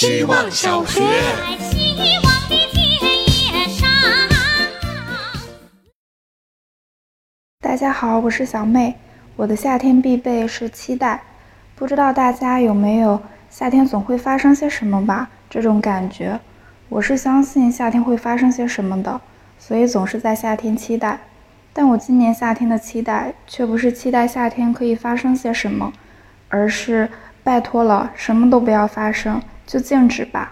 希望小学。大家好，我是小妹。我的夏天必备是期待，不知道大家有没有夏天总会发生些什么吧？这种感觉，我是相信夏天会发生些什么的，所以总是在夏天期待。但我今年夏天的期待却不是期待夏天可以发生些什么，而是拜托了，什么都不要发生，就静止吧。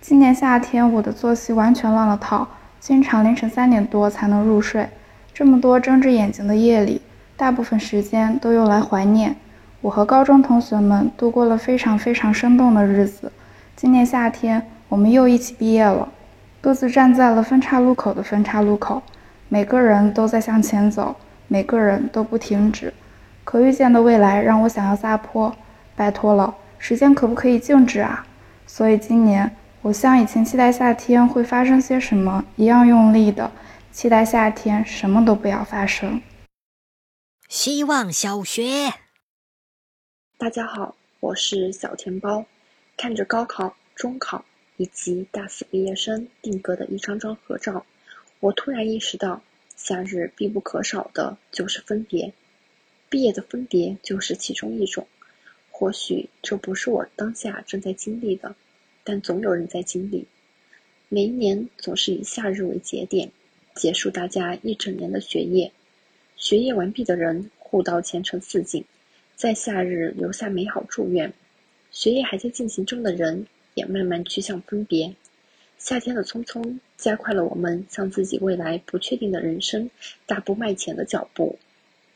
今年夏天我的作息完全乱了套，经常凌晨三点多才能入睡。这么多睁着眼睛的夜里，大部分时间都用来怀念我和高中同学们度过了非常非常生动的日子。今年夏天，我们又一起毕业了，各自站在了分岔路口的分岔路口，每个人都在向前走，每个人都不停止。可预见的未来让我想要撒泼，拜托了，时间可不可以静止啊？所以今年，我像以前期待夏天会发生些什么一样用力的。期待夏天什么都不要发生。希望小学，大家好，我是小甜包。看着高考、中考以及大四毕业生定格的一张张合照，我突然意识到，夏日必不可少的就是分别。毕业的分别就是其中一种。或许这不是我当下正在经历的，但总有人在经历。每一年总是以夏日为节点。结束大家一整年的学业，学业完毕的人互道前程似锦，在夏日留下美好祝愿；学业还在进行中的人也慢慢趋向分别。夏天的匆匆加快了我们向自己未来不确定的人生大步迈前的脚步，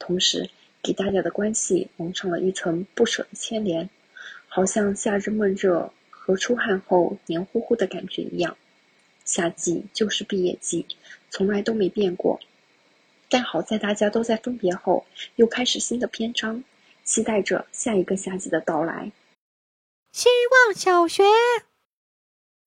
同时给大家的关系蒙上了一层不舍的牵连，好像夏日闷热和出汗后黏糊糊的感觉一样。夏季就是毕业季。从来都没变过，但好在大家都在分别后又开始新的篇章，期待着下一个夏季的到来。希望小学，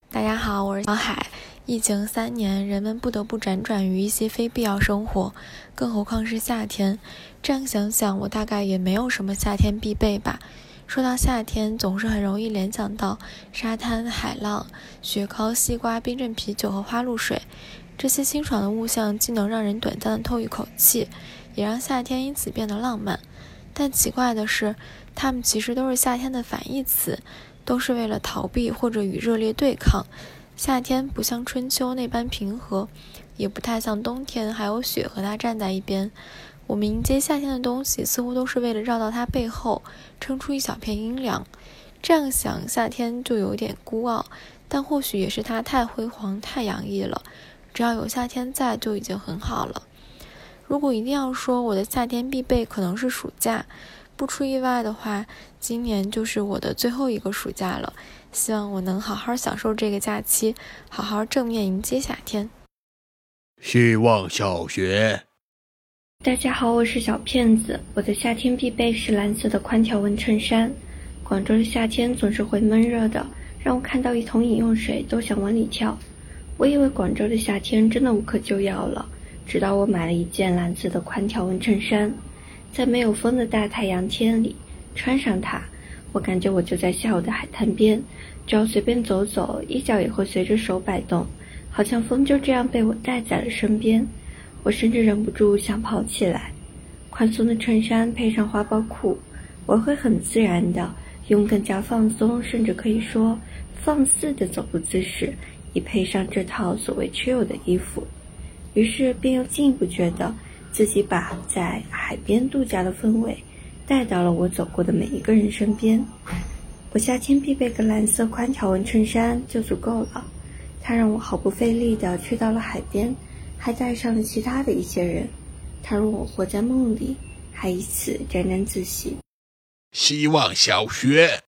大家好，我是小海。疫情三年，人们不得不辗转于一些非必要生活，更何况是夏天。这样想想，我大概也没有什么夏天必备吧。说到夏天，总是很容易联想到沙滩、海浪、雪糕、西瓜、冰镇啤酒和花露水。这些清爽的物象既能让人短暂的透一口气，也让夏天因此变得浪漫。但奇怪的是，它们其实都是夏天的反义词，都是为了逃避或者与热烈对抗。夏天不像春秋那般平和，也不太像冬天还有雪和它站在一边。我们迎接夏天的东西，似乎都是为了绕到它背后，撑出一小片阴凉。这样想，夏天就有点孤傲，但或许也是它太辉煌、太洋溢了。只要有夏天在，就已经很好了。如果一定要说我的夏天必备，可能是暑假。不出意外的话，今年就是我的最后一个暑假了。希望我能好好享受这个假期，好好正面迎接夏天。希望小学，大家好，我是小骗子。我的夏天必备是蓝色的宽条纹衬衫。广州的夏天总是会闷热的，让我看到一桶饮用水都想往里跳。我以为广州的夏天真的无可救药了，直到我买了一件蓝色的宽条纹衬衫，在没有风的大太阳天里穿上它，我感觉我就在下午的海滩边，只要随便走走，衣角也会随着手摆动，好像风就这样被我带在了身边。我甚至忍不住想跑起来。宽松的衬衫配上花苞裤，我会很自然的用更加放松，甚至可以说放肆的走路姿势。以配上这套所谓 chill 的衣服，于是便又进一步觉得自己把在海边度假的氛围带到了我走过的每一个人身边。我夏天必备个蓝色宽条纹衬衫就足够了，它让我毫不费力地去到了海边，还带上了其他的一些人。它让我活在梦里，还以此沾沾自喜。希望小学，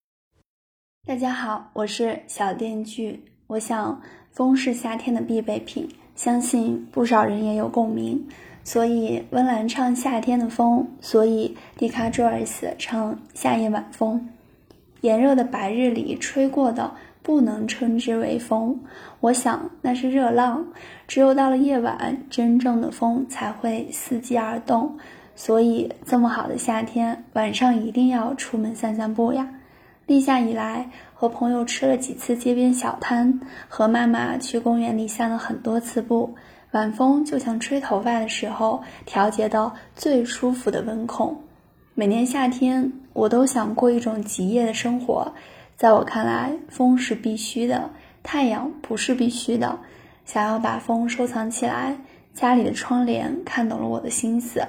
大家好，我是小电锯。我想，风是夏天的必备品，相信不少人也有共鸣。所以温岚唱夏天的风，所以迪卡卓尔斯唱夏夜晚风。炎热的白日里吹过的，不能称之为风，我想那是热浪。只有到了夜晚，真正的风才会伺机而动。所以这么好的夏天，晚上一定要出门散散步呀。立夏以来，和朋友吃了几次街边小摊，和妈妈去公园里散了很多次步。晚风就像吹头发的时候调节到最舒服的温控。每年夏天，我都想过一种极夜的生活。在我看来，风是必须的，太阳不是必须的。想要把风收藏起来，家里的窗帘看懂了我的心思。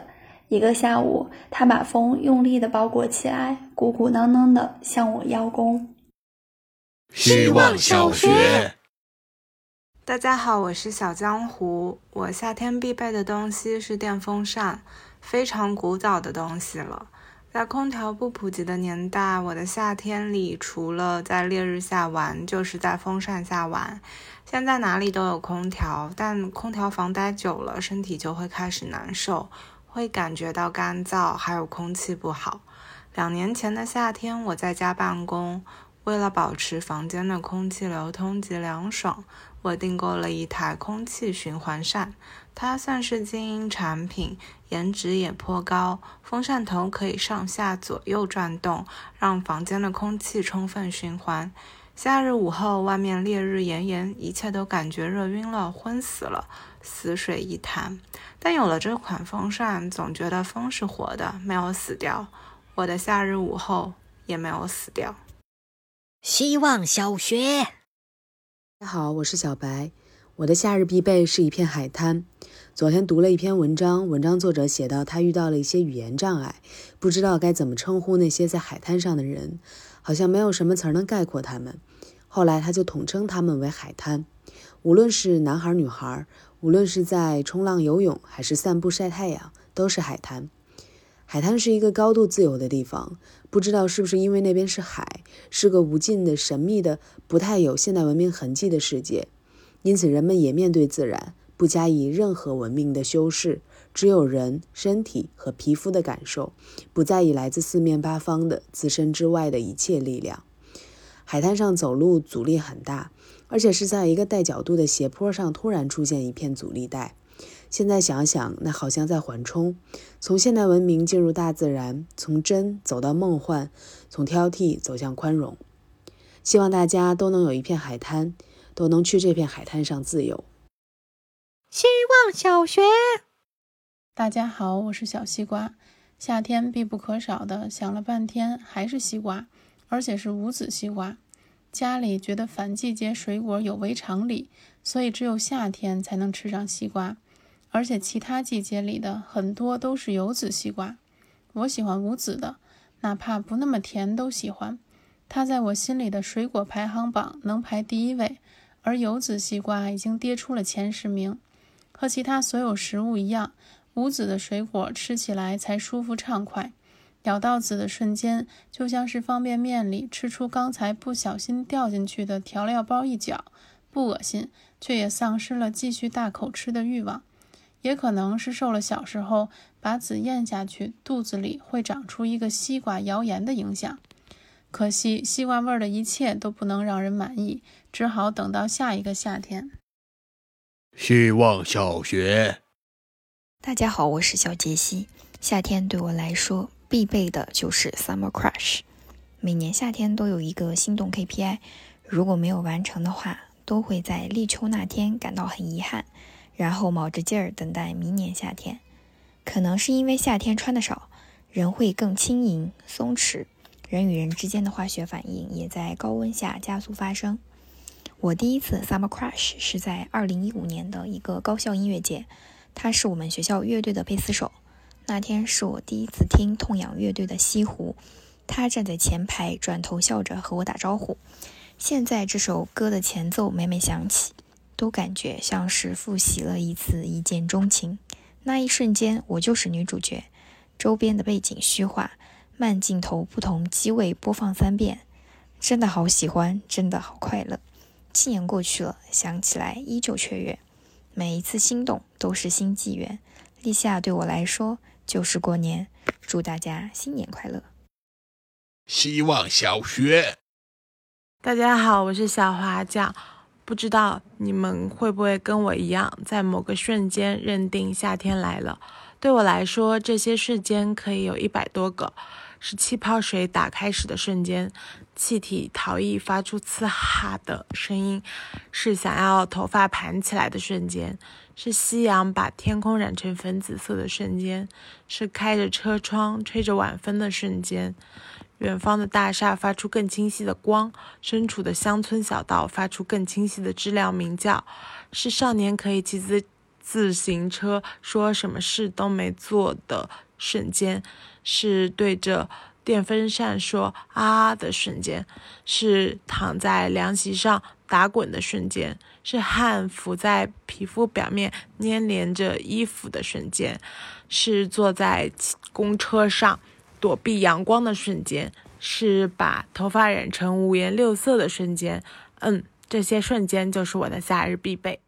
一个下午，他把风用力地包裹起来，鼓鼓囊囊地向我邀功。希望小学，大家好，我是小江湖。我夏天必备的东西是电风扇，非常古早的东西了。在空调不普及的年代，我的夏天里除了在烈日下玩，就是在风扇下玩。现在哪里都有空调，但空调房待久了，身体就会开始难受。会感觉到干燥，还有空气不好。两年前的夏天，我在家办公，为了保持房间的空气流通及凉爽，我订购了一台空气循环扇。它算是精英产品，颜值也颇高。风扇头可以上下左右转动，让房间的空气充分循环。夏日午后，外面烈日炎炎，一切都感觉热晕了，昏死了。死水一潭，但有了这款风扇，总觉得风是活的，没有死掉。我的夏日午后也没有死掉。希望小学，大家好，我是小白。我的夏日必备是一片海滩。昨天读了一篇文章，文章作者写到他遇到了一些语言障碍，不知道该怎么称呼那些在海滩上的人，好像没有什么词儿能概括他们。后来他就统称他们为海滩，无论是男孩女孩。无论是在冲浪、游泳，还是散步、晒太阳，都是海滩。海滩是一个高度自由的地方，不知道是不是因为那边是海，是个无尽的、神秘的、不太有现代文明痕迹的世界，因此人们也面对自然，不加以任何文明的修饰，只有人身体和皮肤的感受，不在意来自四面八方的自身之外的一切力量。海滩上走路阻力很大。而且是在一个带角度的斜坡上突然出现一片阻力带。现在想想，那好像在缓冲，从现代文明进入大自然，从真走到梦幻，从挑剔走向宽容。希望大家都能有一片海滩，都能去这片海滩上自由。希望小学，大家好，我是小西瓜。夏天必不可少的，想了半天还是西瓜，而且是无籽西瓜。家里觉得反季节水果有违常理，所以只有夏天才能吃上西瓜，而且其他季节里的很多都是有籽西瓜。我喜欢无籽的，哪怕不那么甜都喜欢。它在我心里的水果排行榜能排第一位，而有籽西瓜已经跌出了前十名。和其他所有食物一样，无籽的水果吃起来才舒服畅快。咬到籽的瞬间，就像是方便面里吃出刚才不小心掉进去的调料包一角，不恶心，却也丧失了继续大口吃的欲望。也可能是受了小时候把籽咽下去，肚子里会长出一个西瓜谣言的影响。可惜西瓜味的一切都不能让人满意，只好等到下一个夏天。希望小学，大家好，我是小杰西。夏天对我来说。必备的就是 Summer Crush，每年夏天都有一个心动 KPI，如果没有完成的话，都会在立秋那天感到很遗憾，然后卯着劲儿等待明年夏天。可能是因为夏天穿的少，人会更轻盈松弛，人与人之间的化学反应也在高温下加速发生。我第一次 Summer Crush 是在2015年的一个高校音乐节，他是我们学校乐队的贝斯手。那天是我第一次听痛仰乐队的《西湖》，他站在前排，转头笑着和我打招呼。现在这首歌的前奏每每响起，都感觉像是复习了一次一见钟情。那一瞬间，我就是女主角。周边的背景虚化，慢镜头不同机位播放三遍，真的好喜欢，真的好快乐。七年过去了，想起来依旧雀跃。每一次心动都是新纪元。立夏对我来说。就是过年，祝大家新年快乐！希望小学，大家好，我是小花酱。不知道你们会不会跟我一样，在某个瞬间认定夏天来了？对我来说，这些瞬间可以有一百多个。是气泡水打开时的瞬间，气体逃逸发出呲哈的声音，是想要头发盘起来的瞬间，是夕阳把天空染成粉紫色的瞬间，是开着车窗吹着晚风的瞬间。远方的大厦发出更清晰的光，身处的乡村小道发出更清晰的知了鸣叫。是少年可以骑自自行车，说什么事都没做的瞬间；是对着电风扇说啊的瞬间；是躺在凉席上打滚的瞬间；是汗浮在皮肤表面粘连着衣服的瞬间；是坐在公车上。躲避阳光的瞬间，是把头发染成五颜六色的瞬间。嗯，这些瞬间就是我的夏日必备。